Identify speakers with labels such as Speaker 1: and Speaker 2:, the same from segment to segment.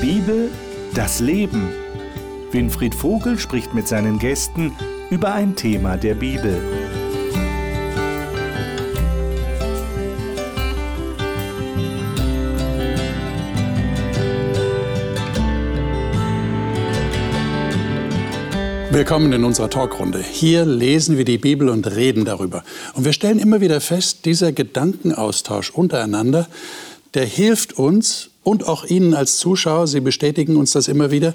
Speaker 1: Bibel, das Leben. Winfried Vogel spricht mit seinen Gästen über ein Thema der Bibel.
Speaker 2: Willkommen in unserer Talkrunde. Hier lesen wir die Bibel und reden darüber. Und wir stellen immer wieder fest, dieser Gedankenaustausch untereinander, der hilft uns und auch Ihnen als Zuschauer, Sie bestätigen uns das immer wieder,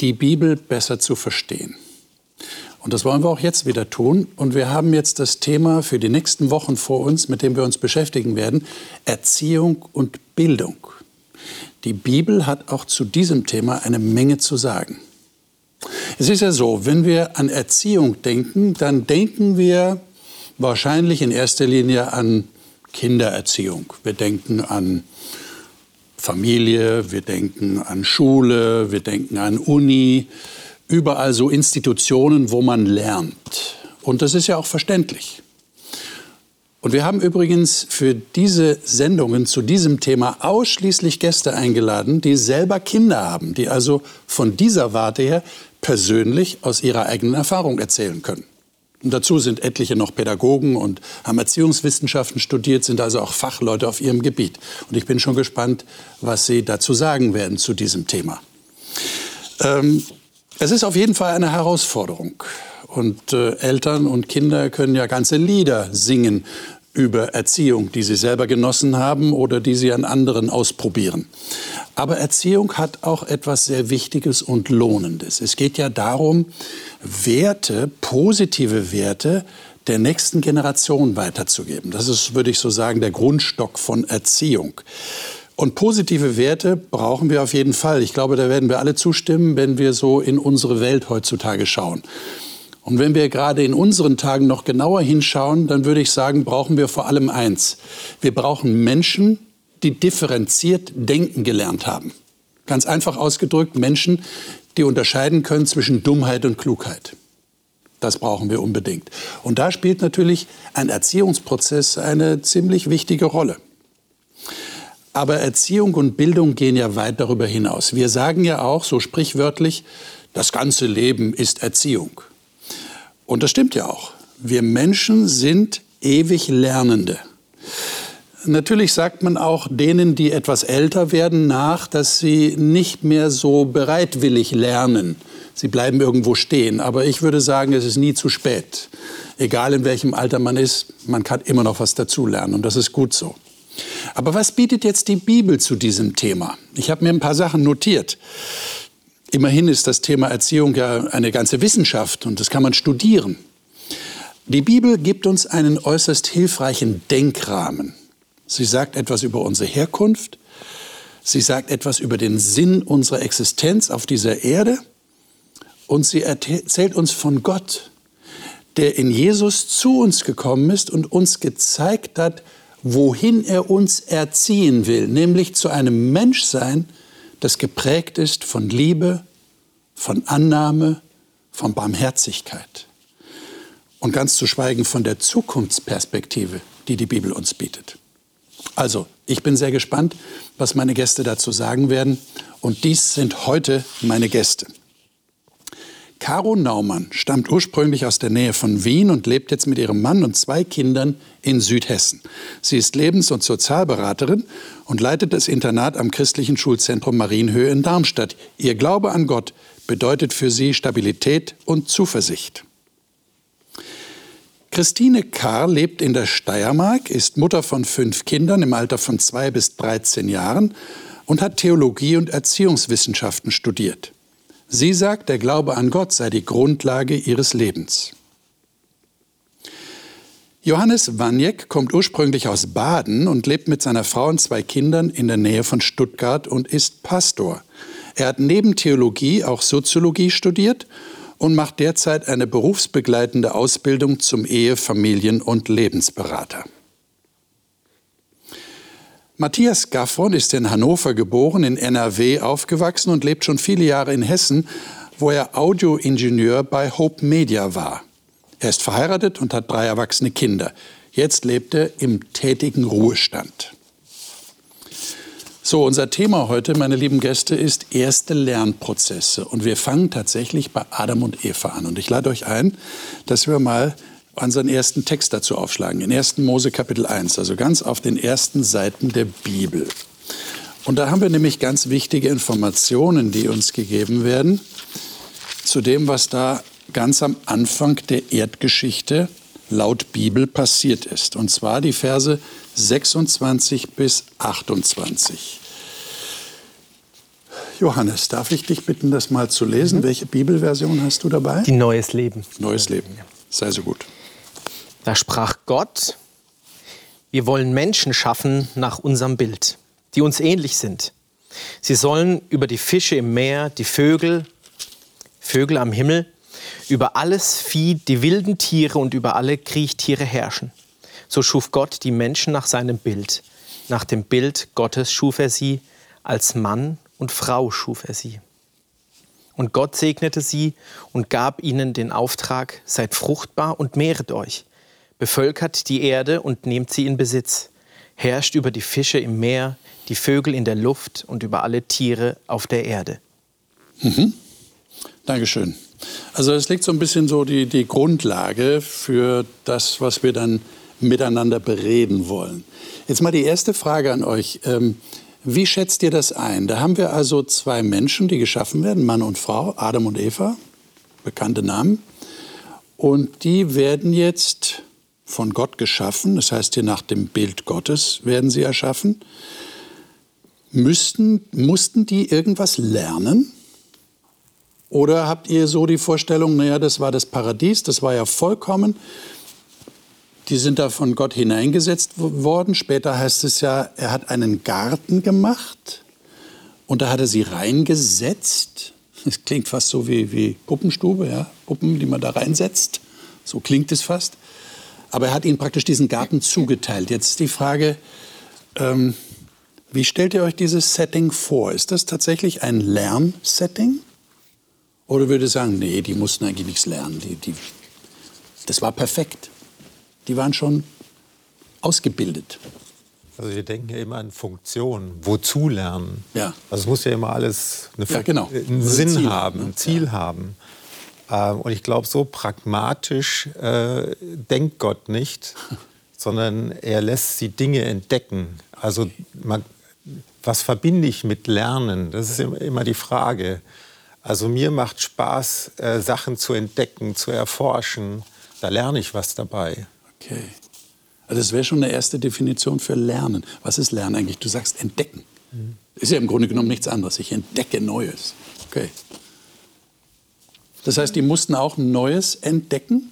Speaker 2: die Bibel besser zu verstehen. Und das wollen wir auch jetzt wieder tun. Und wir haben jetzt das Thema für die nächsten Wochen vor uns, mit dem wir uns beschäftigen werden, Erziehung und Bildung. Die Bibel hat auch zu diesem Thema eine Menge zu sagen. Es ist ja so, wenn wir an Erziehung denken, dann denken wir wahrscheinlich in erster Linie an Kindererziehung. Wir denken an Familie, wir denken an Schule, wir denken an Uni, überall so Institutionen, wo man lernt. Und das ist ja auch verständlich. Und wir haben übrigens für diese Sendungen zu diesem Thema ausschließlich Gäste eingeladen, die selber Kinder haben, die also von dieser Warte her persönlich aus ihrer eigenen Erfahrung erzählen können. Und dazu sind etliche noch Pädagogen und haben Erziehungswissenschaften studiert, sind also auch Fachleute auf ihrem Gebiet. Und ich bin schon gespannt, was Sie dazu sagen werden zu diesem Thema. Ähm, es ist auf jeden Fall eine Herausforderung. Und äh, Eltern und Kinder können ja ganze Lieder singen über Erziehung, die sie selber genossen haben oder die sie an anderen ausprobieren. Aber Erziehung hat auch etwas sehr Wichtiges und Lohnendes. Es geht ja darum, Werte, positive Werte der nächsten Generation weiterzugeben. Das ist, würde ich so sagen, der Grundstock von Erziehung. Und positive Werte brauchen wir auf jeden Fall. Ich glaube, da werden wir alle zustimmen, wenn wir so in unsere Welt heutzutage schauen. Und wenn wir gerade in unseren Tagen noch genauer hinschauen, dann würde ich sagen, brauchen wir vor allem eins. Wir brauchen Menschen, die differenziert denken gelernt haben. Ganz einfach ausgedrückt, Menschen, die unterscheiden können zwischen Dummheit und Klugheit. Das brauchen wir unbedingt. Und da spielt natürlich ein Erziehungsprozess eine ziemlich wichtige Rolle. Aber Erziehung und Bildung gehen ja weit darüber hinaus. Wir sagen ja auch so sprichwörtlich, das ganze Leben ist Erziehung. Und das stimmt ja auch. Wir Menschen sind ewig Lernende. Natürlich sagt man auch denen, die etwas älter werden, nach, dass sie nicht mehr so bereitwillig lernen. Sie bleiben irgendwo stehen. Aber ich würde sagen, es ist nie zu spät. Egal in welchem Alter man ist, man kann immer noch was dazulernen. Und das ist gut so. Aber was bietet jetzt die Bibel zu diesem Thema? Ich habe mir ein paar Sachen notiert. Immerhin ist das Thema Erziehung ja eine ganze Wissenschaft und das kann man studieren. Die Bibel gibt uns einen äußerst hilfreichen Denkrahmen. Sie sagt etwas über unsere Herkunft, sie sagt etwas über den Sinn unserer Existenz auf dieser Erde und sie erzählt uns von Gott, der in Jesus zu uns gekommen ist und uns gezeigt hat, wohin er uns erziehen will, nämlich zu einem Menschsein, das geprägt ist von Liebe, von Annahme, von Barmherzigkeit. Und ganz zu schweigen von der Zukunftsperspektive, die die Bibel uns bietet. Also, ich bin sehr gespannt, was meine Gäste dazu sagen werden. Und dies sind heute meine Gäste. Caro Naumann stammt ursprünglich aus der Nähe von Wien und lebt jetzt mit ihrem Mann und zwei Kindern in Südhessen. Sie ist Lebens- und Sozialberaterin und leitet das Internat am christlichen Schulzentrum Marienhöhe in Darmstadt. Ihr Glaube an Gott bedeutet für sie Stabilität und Zuversicht. Christine Karr lebt in der Steiermark, ist Mutter von fünf Kindern im Alter von zwei bis 13 Jahren und hat Theologie und Erziehungswissenschaften studiert. Sie sagt, der Glaube an Gott sei die Grundlage ihres Lebens. Johannes Waniek kommt ursprünglich aus Baden und lebt mit seiner Frau und zwei Kindern in der Nähe von Stuttgart und ist Pastor. Er hat neben Theologie auch Soziologie studiert und macht derzeit eine berufsbegleitende Ausbildung zum Ehe-, Familien- und Lebensberater. Matthias Gaffron ist in Hannover geboren, in NRW aufgewachsen und lebt schon viele Jahre in Hessen, wo er Audioingenieur bei Hope Media war. Er ist verheiratet und hat drei erwachsene Kinder. Jetzt lebt er im tätigen Ruhestand. So, unser Thema heute, meine lieben Gäste, ist erste Lernprozesse. Und wir fangen tatsächlich bei Adam und Eva an. Und ich lade euch ein, dass wir mal unseren ersten Text dazu aufschlagen, in 1. Mose Kapitel 1, also ganz auf den ersten Seiten der Bibel. Und da haben wir nämlich ganz wichtige Informationen, die uns gegeben werden zu dem, was da ganz am Anfang der Erdgeschichte laut Bibel passiert ist. Und zwar die Verse 26 bis 28. Johannes, darf ich dich bitten, das mal zu lesen? Mhm. Welche Bibelversion hast du dabei?
Speaker 3: Die Neues Leben.
Speaker 2: Neues Leben. Sei so gut.
Speaker 3: Da sprach Gott, wir wollen Menschen schaffen nach unserem Bild, die uns ähnlich sind. Sie sollen über die Fische im Meer, die Vögel, Vögel am Himmel, über alles Vieh, die wilden Tiere und über alle Kriechtiere herrschen. So schuf Gott die Menschen nach seinem Bild. Nach dem Bild Gottes schuf er sie, als Mann und Frau schuf er sie. Und Gott segnete sie und gab ihnen den Auftrag, seid fruchtbar und mehret euch, bevölkert die Erde und nehmt sie in Besitz, herrscht über die Fische im Meer, die Vögel in der Luft und über alle Tiere auf der Erde.
Speaker 2: Mhm. Dankeschön. Also es legt so ein bisschen so die, die Grundlage für das, was wir dann miteinander bereden wollen. Jetzt mal die erste Frage an euch. Ähm, wie schätzt ihr das ein? Da haben wir also zwei Menschen, die geschaffen werden, Mann und Frau, Adam und Eva, bekannte Namen. Und die werden jetzt von Gott geschaffen, das heißt hier nach dem Bild Gottes werden sie erschaffen. Müssten, mussten die irgendwas lernen? Oder habt ihr so die Vorstellung, naja, das war das Paradies, das war ja vollkommen, die sind da von Gott hineingesetzt worden. Später heißt es ja, er hat einen Garten gemacht und da hat er sie reingesetzt. Das klingt fast so wie, wie Puppenstube, ja? Puppen, die man da reinsetzt. So klingt es fast. Aber er hat ihnen praktisch diesen Garten zugeteilt. Jetzt ist die Frage, ähm, wie stellt ihr euch dieses Setting vor? Ist das tatsächlich ein Lernsetting? Oder würde ihr sagen, nee, die mussten eigentlich nichts lernen. Die, die, das war perfekt die waren schon ausgebildet.
Speaker 4: Also wir denken ja immer an Funktion, wozu lernen.
Speaker 2: Ja.
Speaker 4: Also es muss ja immer alles eine
Speaker 2: ja, genau.
Speaker 4: einen Sinn Ziel, haben, ein Ziel ja. haben. Ähm, und ich glaube, so pragmatisch äh, denkt Gott nicht, sondern er lässt sie Dinge entdecken. Also man, was verbinde ich mit Lernen? Das ist immer die Frage. Also mir macht Spaß, äh, Sachen zu entdecken, zu erforschen. Da lerne ich was dabei.
Speaker 2: Okay. Also das wäre schon eine erste Definition für Lernen. Was ist Lernen eigentlich? Du sagst entdecken. Mhm. Ist ja im Grunde genommen nichts anderes. Ich entdecke Neues. Okay. Das heißt, die mussten auch Neues entdecken?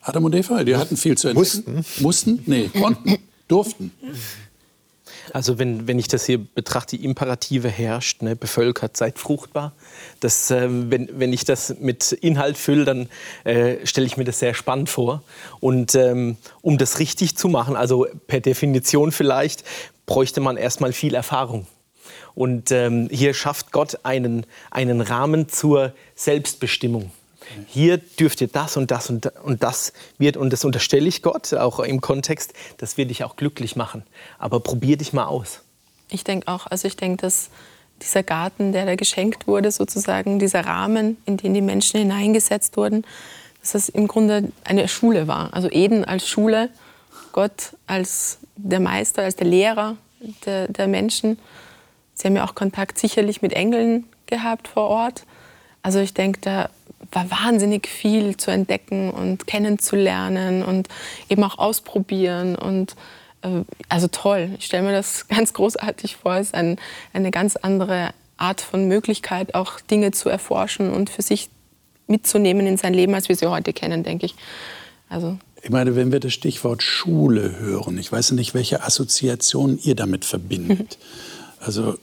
Speaker 2: Adam und Eva, die hatten viel zu entdecken.
Speaker 4: Mussten?
Speaker 2: Mussten? Nee, konnten, durften.
Speaker 3: Also wenn, wenn ich das hier betrachte, die Imperative herrscht, ne, bevölkert, seid fruchtbar. Das, äh, wenn, wenn ich das mit Inhalt fülle, dann äh, stelle ich mir das sehr spannend vor. Und ähm, um das richtig zu machen, also per Definition vielleicht, bräuchte man erstmal viel Erfahrung. Und ähm, hier schafft Gott einen, einen Rahmen zur Selbstbestimmung hier dürft ihr das und das und, das wird, und das unterstelle ich Gott, auch im Kontext, das wird dich auch glücklich machen. Aber probier dich mal aus.
Speaker 5: Ich denke auch, also ich denke, dass dieser Garten, der da geschenkt wurde, sozusagen, dieser Rahmen, in den die Menschen hineingesetzt wurden, dass das im Grunde eine Schule war. Also Eden als Schule, Gott als der Meister, als der Lehrer der, der Menschen. Sie haben ja auch Kontakt sicherlich mit Engeln gehabt vor Ort. Also ich denke, da war wahnsinnig viel zu entdecken und kennenzulernen und eben auch ausprobieren und äh, also toll. Ich stelle mir das ganz großartig vor. Es ist ein, eine ganz andere Art von Möglichkeit, auch Dinge zu erforschen und für sich mitzunehmen in sein Leben, als wir sie heute kennen, denke ich.
Speaker 2: Also ich meine, wenn wir das Stichwort Schule hören, ich weiß nicht, welche Assoziationen ihr damit verbindet. Also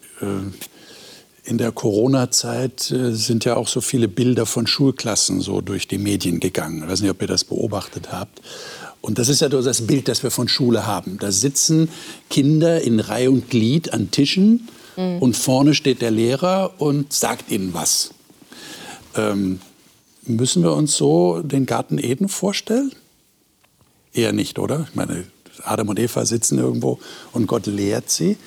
Speaker 2: in der Corona-Zeit äh, sind ja auch so viele Bilder von Schulklassen so durch die Medien gegangen. Ich weiß nicht, ob ihr das beobachtet habt. Und das ist ja das Bild, das wir von Schule haben. Da sitzen Kinder in Reihe und Glied an Tischen mhm. und vorne steht der Lehrer und sagt ihnen was. Ähm, müssen wir uns so den Garten Eden vorstellen? Eher nicht, oder? Ich meine, Adam und Eva sitzen irgendwo und Gott lehrt sie.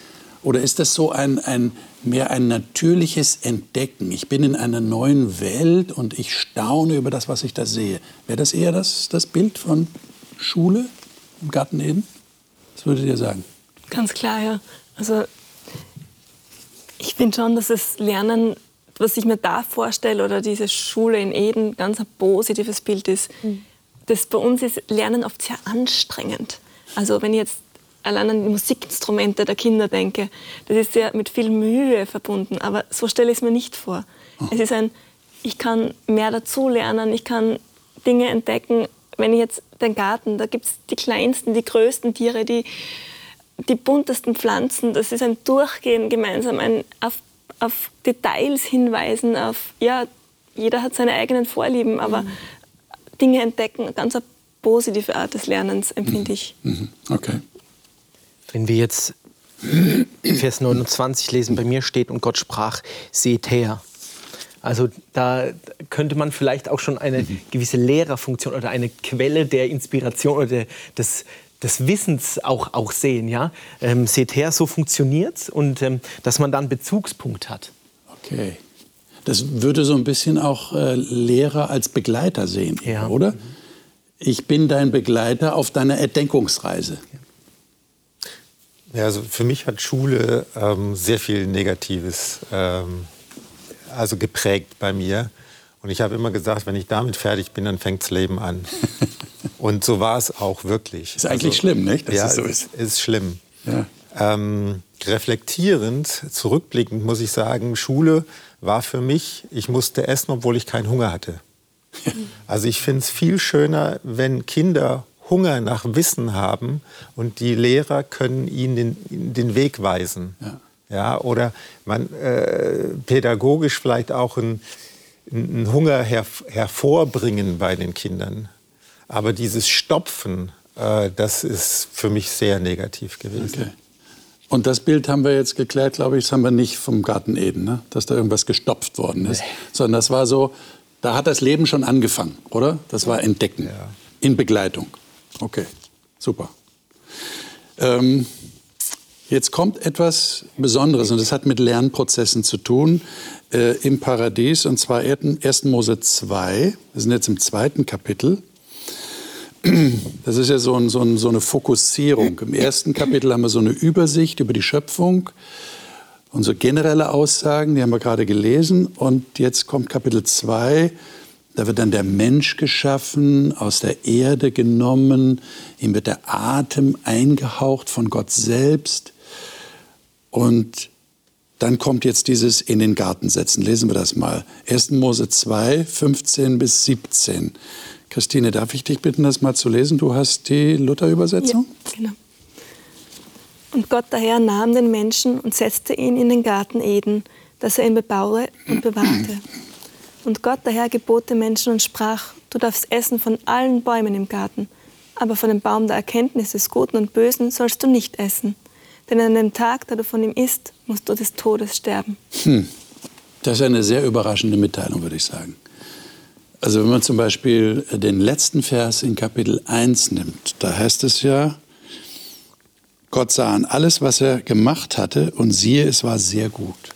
Speaker 2: Oder ist das so ein, ein, mehr ein natürliches Entdecken? Ich bin in einer neuen Welt und ich staune über das, was ich da sehe. Wäre das eher das, das Bild von Schule im Garten Eden? Was würdet ihr sagen?
Speaker 6: Ganz klar, ja. Also ich finde schon, dass das Lernen, was ich mir da vorstelle, oder diese Schule in Eden, ganz ein positives Bild ist. Mhm. Das bei uns ist Lernen oft sehr anstrengend. Also wenn ich jetzt allein an die Musikinstrumente der Kinder denke, das ist ja mit viel Mühe verbunden. Aber so stelle ich es mir nicht vor. Oh. Es ist ein, ich kann mehr dazu lernen, ich kann Dinge entdecken. Wenn ich jetzt den Garten, da gibt es die kleinsten, die größten Tiere, die, die buntesten Pflanzen. Das ist ein Durchgehen gemeinsam, ein auf, auf Details hinweisen, auf, ja, jeder hat seine eigenen Vorlieben, aber mhm. Dinge entdecken, ganz eine positive Art des Lernens, empfinde mhm. ich.
Speaker 2: Mhm. Okay.
Speaker 3: Wenn wir jetzt Vers 29 lesen, bei mir steht, und Gott sprach, seht her. Also da könnte man vielleicht auch schon eine gewisse Lehrerfunktion oder eine Quelle der Inspiration oder des, des Wissens auch, auch sehen. Ja? Ähm, seht her, so funktioniert es und ähm, dass man dann Bezugspunkt hat.
Speaker 2: Okay. Das würde so ein bisschen auch äh, Lehrer als Begleiter sehen, ja. oder? Ich bin dein Begleiter auf deiner Erdenkungsreise. Ja.
Speaker 4: Ja, also für mich hat Schule ähm, sehr viel Negatives ähm, also geprägt bei mir. Und ich habe immer gesagt, wenn ich damit fertig bin, dann fängt das Leben an. Und so war es auch wirklich.
Speaker 2: Ist eigentlich also, schlimm, nicht?
Speaker 4: Dass ja, es so ist. ist, ist schlimm. Ja. Ähm, reflektierend, zurückblickend muss ich sagen, Schule war für mich, ich musste essen, obwohl ich keinen Hunger hatte. Also ich finde es viel schöner, wenn Kinder Hunger nach Wissen haben und die Lehrer können ihnen den, den Weg weisen. Ja. ja oder man äh, pädagogisch vielleicht auch einen, einen Hunger her, hervorbringen bei den Kindern. Aber dieses Stopfen, äh, das ist für mich sehr negativ gewesen. Okay.
Speaker 2: Und das Bild haben wir jetzt geklärt, glaube ich, das haben wir nicht vom Garten Eden, ne? dass da irgendwas gestopft worden ist, nee. sondern das war so, da hat das Leben schon angefangen, oder? Das war Entdecken ja. in Begleitung. Okay, super. Ähm, jetzt kommt etwas Besonderes und das hat mit Lernprozessen zu tun äh, im Paradies und zwar 1. Mose 2. Wir sind jetzt im zweiten Kapitel. Das ist ja so, ein, so, ein, so, eine Fokussierung. Im ersten Kapitel haben wir so eine Übersicht über die Schöpfung so generelle Aussagen, die haben wir gerade gelesen. Und jetzt kommt Kapitel 2 da wird dann der Mensch geschaffen, aus der Erde genommen, ihm wird der Atem eingehaucht von Gott selbst. Und dann kommt jetzt dieses in den Garten setzen. Lesen wir das mal. 1. Mose 2, 15 bis 17. Christine, darf ich dich bitten, das mal zu lesen? Du hast die Luther-Übersetzung?
Speaker 6: Ja, genau. Und Gott daher nahm den Menschen und setzte ihn in den Garten Eden, dass er ihn bebaue und bewahrte. Und Gott daher gebot den Menschen und sprach, du darfst essen von allen Bäumen im Garten, aber von dem Baum der Erkenntnis des Guten und Bösen sollst du nicht essen. Denn an dem Tag, da du von ihm isst, musst du des Todes sterben.
Speaker 2: Hm. Das ist eine sehr überraschende Mitteilung, würde ich sagen. Also wenn man zum Beispiel den letzten Vers in Kapitel 1 nimmt, da heißt es ja, Gott sah an alles, was er gemacht hatte, und siehe, es war sehr gut.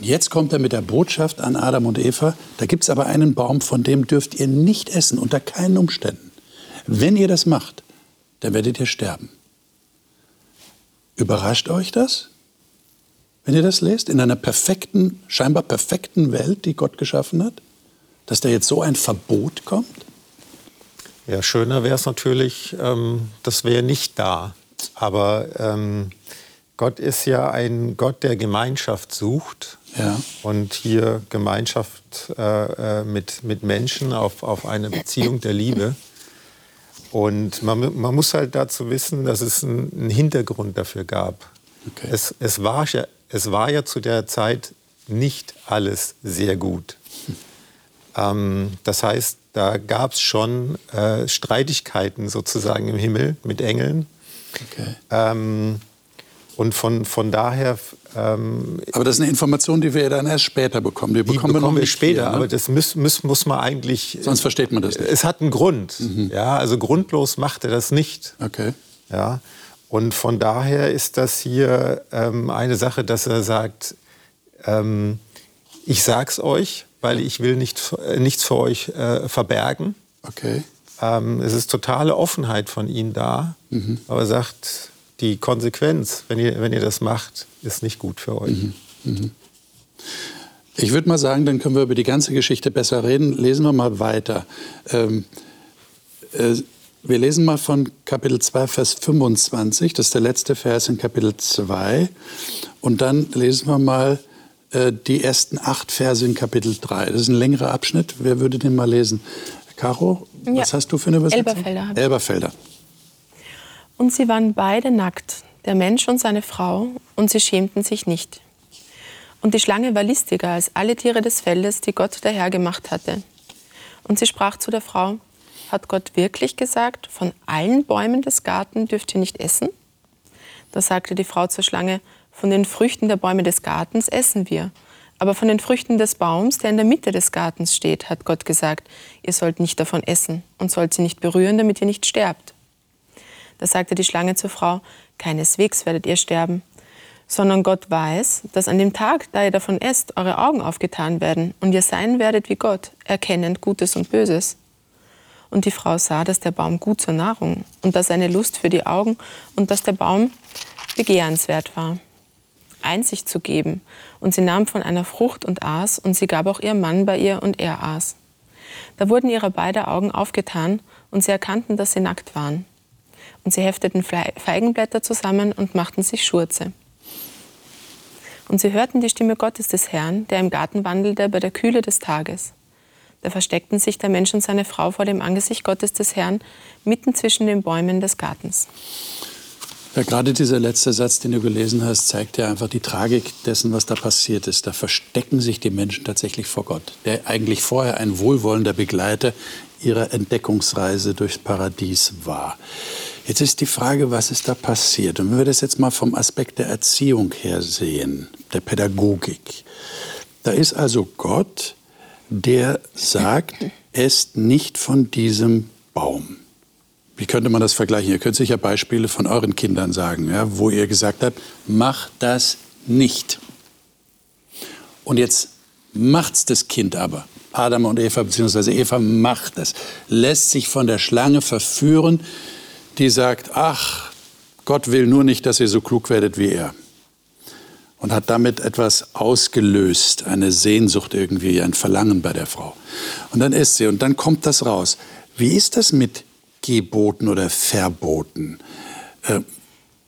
Speaker 2: Jetzt kommt er mit der Botschaft an Adam und Eva, da gibt es aber einen Baum, von dem dürft ihr nicht essen, unter keinen Umständen. Wenn ihr das macht, dann werdet ihr sterben. Überrascht euch das, wenn ihr das lest, in einer perfekten, scheinbar perfekten Welt, die Gott geschaffen hat, dass da jetzt so ein Verbot kommt?
Speaker 4: Ja, schöner wäre es natürlich, ähm, das wäre nicht da. Aber ähm, Gott ist ja ein Gott, der Gemeinschaft sucht ja. und hier Gemeinschaft äh, äh, mit, mit Menschen auf, auf eine Beziehung der Liebe. Und man, man muss halt dazu wissen, dass es einen Hintergrund dafür gab. Okay. Es, es, war ja, es war ja zu der Zeit nicht alles sehr gut. Ähm, das heißt, da gab es schon äh, Streitigkeiten sozusagen im Himmel mit Engeln. Okay. Ähm, und von, von daher.
Speaker 2: Ähm, aber das ist eine Information, die wir dann erst später bekommen.
Speaker 4: Die bekommen, die bekommen wir, wir später, hier, ne? aber das muss, muss, muss man eigentlich.
Speaker 2: Sonst versteht man das nicht.
Speaker 4: Es hat einen Grund. Mhm. Ja, also grundlos macht er das nicht.
Speaker 2: Okay.
Speaker 4: Ja. Und von daher ist das hier ähm, eine Sache, dass er sagt, ähm, ich sag's euch, weil ich will nicht, äh, nichts für euch äh, verbergen.
Speaker 2: Okay.
Speaker 4: Ähm, es ist totale Offenheit von ihm da, mhm. aber er sagt, die Konsequenz, wenn ihr, wenn ihr das macht, ist nicht gut für euch. Mhm. Mhm.
Speaker 2: Ich würde mal sagen, dann können wir über die ganze Geschichte besser reden. Lesen wir mal weiter. Ähm, äh, wir lesen mal von Kapitel 2, Vers 25. Das ist der letzte Vers in Kapitel 2. Und dann lesen wir mal äh, die ersten acht Verse in Kapitel 3. Das ist ein längerer Abschnitt. Wer würde den mal lesen? Caro, ja. was hast du für eine Übersetzung?
Speaker 5: Elberfelder.
Speaker 2: Elberfelder.
Speaker 5: Und sie waren beide nackt, der Mensch und seine Frau, und sie schämten sich nicht. Und die Schlange war listiger als alle Tiere des Feldes, die Gott der Herr gemacht hatte. Und sie sprach zu der Frau, hat Gott wirklich gesagt, von allen Bäumen des Garten dürft ihr nicht essen? Da sagte die Frau zur Schlange, von den Früchten der Bäume des Gartens essen wir. Aber von den Früchten des Baums, der in der Mitte des Gartens steht, hat Gott gesagt, ihr sollt nicht davon essen und sollt sie nicht berühren, damit ihr nicht sterbt. Da sagte die Schlange zur Frau, keineswegs werdet ihr sterben, sondern Gott weiß, dass an dem Tag, da ihr davon esst, eure Augen aufgetan werden und ihr sein werdet wie Gott, erkennend Gutes und Böses. Und die Frau sah, dass der Baum gut zur Nahrung und dass eine Lust für die Augen und dass der Baum begehrenswert war. Einsicht zu geben. Und sie nahm von einer Frucht und aß, und sie gab auch ihrem Mann bei ihr, und er aß. Da wurden ihre beiden Augen aufgetan, und sie erkannten, dass sie nackt waren. Und sie hefteten Feigenblätter zusammen und machten sich Schurze. Und sie hörten die Stimme Gottes des Herrn, der im Garten wandelte bei der Kühle des Tages. Da versteckten sich der Mensch und seine Frau vor dem Angesicht Gottes des Herrn, mitten zwischen den Bäumen des Gartens.
Speaker 2: Ja, gerade dieser letzte Satz, den du gelesen hast, zeigt ja einfach die Tragik dessen, was da passiert ist. Da verstecken sich die Menschen tatsächlich vor Gott, der eigentlich vorher ein wohlwollender Begleiter ihrer Entdeckungsreise durchs Paradies war. Jetzt ist die Frage, was ist da passiert? Und wenn wir das jetzt mal vom Aspekt der Erziehung her sehen, der Pädagogik, da ist also Gott, der sagt, esst nicht von diesem Baum. Wie könnte man das vergleichen? Ihr könnt sicher Beispiele von euren Kindern sagen, ja, wo ihr gesagt habt, mach das nicht. Und jetzt macht's das Kind aber. Adam und Eva, beziehungsweise Eva macht es, lässt sich von der Schlange verführen, die sagt, ach, Gott will nur nicht, dass ihr so klug werdet wie er und hat damit etwas ausgelöst, eine Sehnsucht irgendwie, ein Verlangen bei der Frau. Und dann isst sie und dann kommt das raus. Wie ist das mit Geboten oder Verboten? Äh,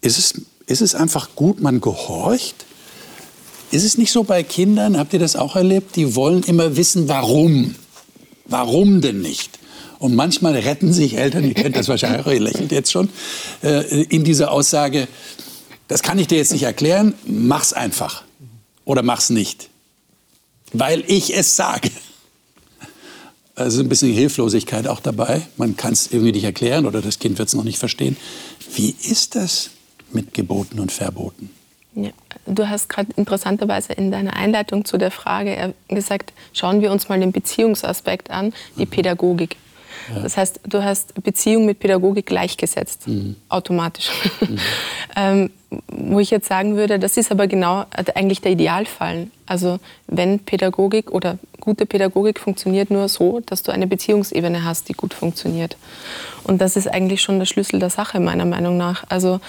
Speaker 2: ist, es, ist es einfach gut, man gehorcht? Ist es nicht so bei Kindern, habt ihr das auch erlebt, die wollen immer wissen, warum? Warum denn nicht? Und manchmal retten sich Eltern, ihr kennt das wahrscheinlich, ihr lächelt jetzt schon, äh, in dieser Aussage, das kann ich dir jetzt nicht erklären, mach's einfach. Oder mach's nicht. Weil ich es sage. Also ein bisschen Hilflosigkeit auch dabei. Man kann es irgendwie nicht erklären oder das Kind wird es noch nicht verstehen. Wie ist das mit Geboten und Verboten?
Speaker 5: Ja, du hast gerade interessanterweise in deiner Einleitung zu der Frage gesagt, schauen wir uns mal den Beziehungsaspekt an, die mhm. Pädagogik. Ja. Das heißt, du hast Beziehung mit Pädagogik gleichgesetzt, mhm. automatisch. Mhm. ähm, wo ich jetzt sagen würde, das ist aber genau eigentlich der Idealfall. Also wenn Pädagogik oder gute Pädagogik funktioniert nur so, dass du eine Beziehungsebene hast, die gut funktioniert. Und das ist eigentlich schon der Schlüssel der Sache meiner Meinung nach. Also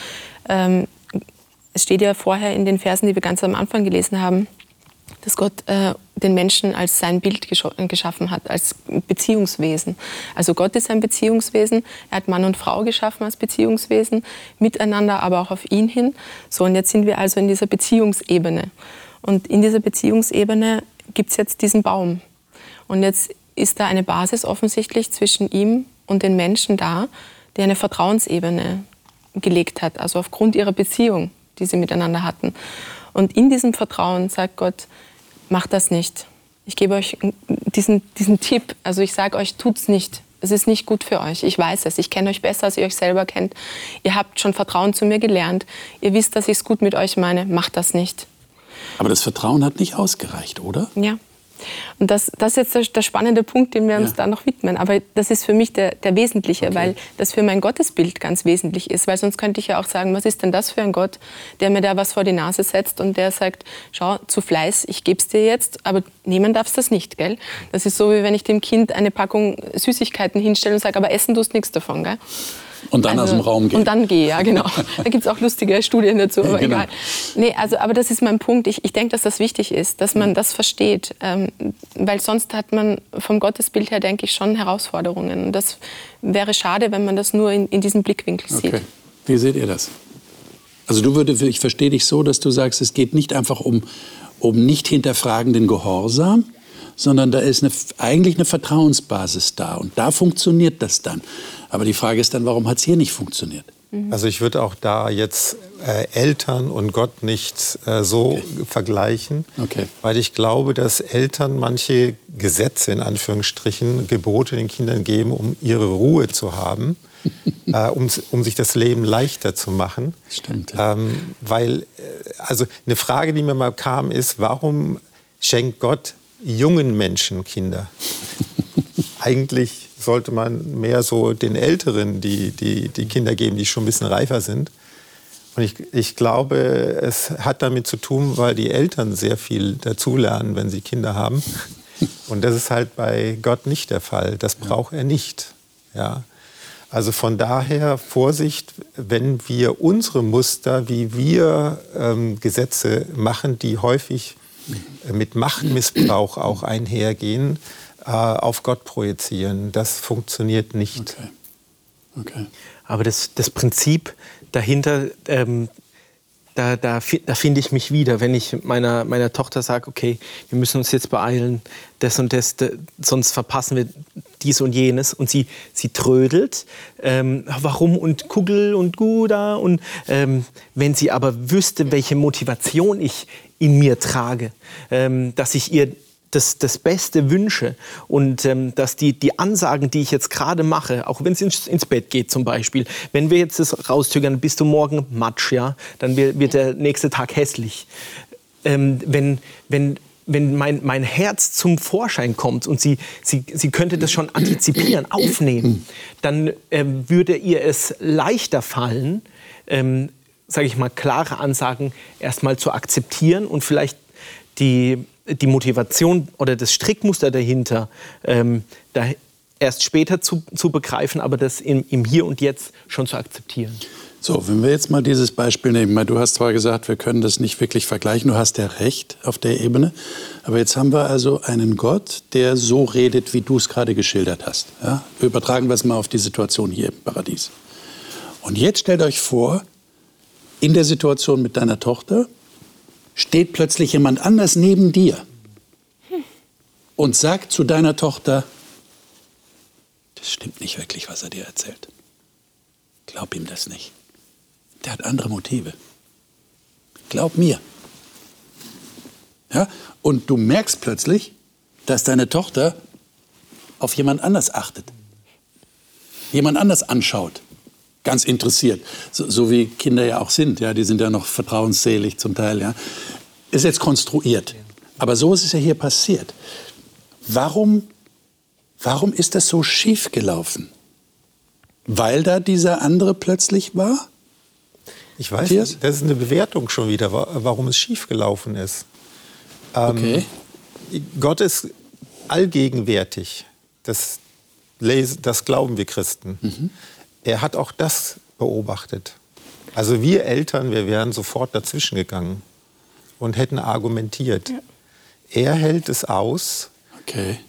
Speaker 5: ähm, es steht ja vorher in den Versen, die wir ganz am Anfang gelesen haben, dass Gott äh, den Menschen als sein Bild geschaffen hat, als Beziehungswesen. Also Gott ist ein Beziehungswesen. Er hat Mann und Frau geschaffen als Beziehungswesen, miteinander, aber auch auf ihn hin. So, und jetzt sind wir also in dieser Beziehungsebene. Und in dieser Beziehungsebene gibt es jetzt diesen Baum. Und jetzt ist da eine Basis offensichtlich zwischen ihm und den Menschen da, die eine Vertrauensebene gelegt hat, also aufgrund ihrer Beziehung, die sie miteinander hatten. Und in diesem Vertrauen sagt Gott, macht das nicht. Ich gebe euch diesen, diesen Tipp. Also ich sage euch, tut's nicht. Es ist nicht gut für euch. Ich weiß es. Ich kenne euch besser, als ihr euch selber kennt. Ihr habt schon Vertrauen zu mir gelernt. Ihr wisst, dass ich es gut mit euch meine. Macht das nicht.
Speaker 2: Aber das Vertrauen hat nicht ausgereicht, oder?
Speaker 5: Ja. Und das, das ist jetzt der, der spannende Punkt, den wir uns da noch widmen. Aber das ist für mich der, der wesentliche, okay. weil das für mein Gottesbild ganz wesentlich ist. Weil sonst könnte ich ja auch sagen, was ist denn das für ein Gott, der mir da was vor die Nase setzt und der sagt, schau, zu Fleiß, ich gebe es dir jetzt, aber nehmen darfst du das nicht, gell? Das ist so, wie wenn ich dem Kind eine Packung Süßigkeiten hinstelle und sage, aber essen tust nichts davon, gell?
Speaker 2: Und dann also, aus dem Raum gehen.
Speaker 5: Und dann gehe, ja, genau. Da gibt es auch lustige Studien dazu, aber genau. egal. Nee, also, aber das ist mein Punkt. Ich, ich denke, dass das wichtig ist, dass man das versteht. Ähm, weil sonst hat man vom Gottesbild her, denke ich, schon Herausforderungen. Und das wäre schade, wenn man das nur in, in diesem Blickwinkel sieht. Okay.
Speaker 2: Wie seht ihr das? Also du würdest, ich verstehe dich so, dass du sagst, es geht nicht einfach um, um nicht hinterfragenden Gehorsam, sondern da ist eine, eigentlich eine Vertrauensbasis da. Und da funktioniert das dann. Aber die Frage ist dann, warum hat es hier nicht funktioniert?
Speaker 4: Mhm. Also ich würde auch da jetzt äh, Eltern und Gott nicht äh, so okay. vergleichen, okay. weil ich glaube, dass Eltern manche Gesetze in Anführungsstrichen, Gebote den Kindern geben, um ihre Ruhe zu haben, äh, um, um sich das Leben leichter zu machen.
Speaker 2: Stimmt. Ja.
Speaker 4: Ähm, weil, äh, also eine Frage, die mir mal kam, ist, warum schenkt Gott jungen Menschen Kinder? Eigentlich sollte man mehr so den Älteren die, die, die Kinder geben, die schon ein bisschen reifer sind. Und ich, ich glaube, es hat damit zu tun, weil die Eltern sehr viel dazulernen, wenn sie Kinder haben. Und das ist halt bei Gott nicht der Fall. Das braucht er nicht. Ja. Also von daher Vorsicht, wenn wir unsere Muster, wie wir ähm, Gesetze machen, die häufig mit Machtmissbrauch auch einhergehen, äh, auf Gott projizieren. Das funktioniert nicht.
Speaker 3: Okay. okay. Aber das, das Prinzip dahinter, ähm, da, da, da finde ich mich wieder, wenn ich meiner, meiner Tochter sage, okay, wir müssen uns jetzt beeilen, das und das, das sonst verpassen wir dies und jenes. Und sie, sie trödelt, ähm, warum und Kugel und Guda. Und ähm, wenn sie aber wüsste, welche Motivation ich in mir trage, ähm, dass ich ihr das, das Beste wünsche und ähm, dass die, die Ansagen, die ich jetzt gerade mache, auch wenn es ins, ins, Bett geht zum Beispiel, wenn wir jetzt das rauszögern, bist du morgen matsch, ja, dann wird, wird der nächste Tag hässlich. Ähm, wenn, wenn, wenn mein, mein Herz zum Vorschein kommt und sie, sie, sie könnte das schon antizipieren, aufnehmen, dann ähm, würde ihr es leichter fallen, ähm, sage ich mal, klare Ansagen erstmal zu akzeptieren und vielleicht die, die Motivation oder das Strickmuster dahinter ähm, da erst später zu, zu begreifen, aber das im, im Hier und Jetzt schon zu akzeptieren.
Speaker 2: So, wenn wir jetzt mal dieses Beispiel nehmen, du hast zwar gesagt, wir können das nicht wirklich vergleichen, du hast ja recht auf der Ebene, aber jetzt haben wir also einen Gott, der so redet, wie du es gerade geschildert hast. Ja? Übertragen wir es mal auf die Situation hier im Paradies. Und jetzt stellt euch vor, in der Situation mit deiner Tochter, steht plötzlich jemand anders neben dir und sagt zu deiner Tochter, das stimmt nicht wirklich, was er dir erzählt. Glaub ihm das nicht. Der hat andere Motive. Glaub mir. Ja? Und du merkst plötzlich, dass deine Tochter auf jemand anders achtet. Jemand anders anschaut ganz interessiert, so, so, wie Kinder ja auch sind. Ja, die sind ja noch vertrauensselig zum Teil. Ja, ist jetzt konstruiert, aber so ist es ja hier passiert. Warum, warum ist das so schief gelaufen? Weil da dieser andere plötzlich war?
Speaker 4: Ich weiß nicht. Das ist eine Bewertung schon wieder, warum es schief gelaufen ist. Ähm, okay. Gott ist allgegenwärtig. Das, das glauben wir Christen. Mhm er hat auch das beobachtet. Also wir Eltern, wir wären sofort dazwischen gegangen und hätten argumentiert. Ja. Er hält es aus, okay.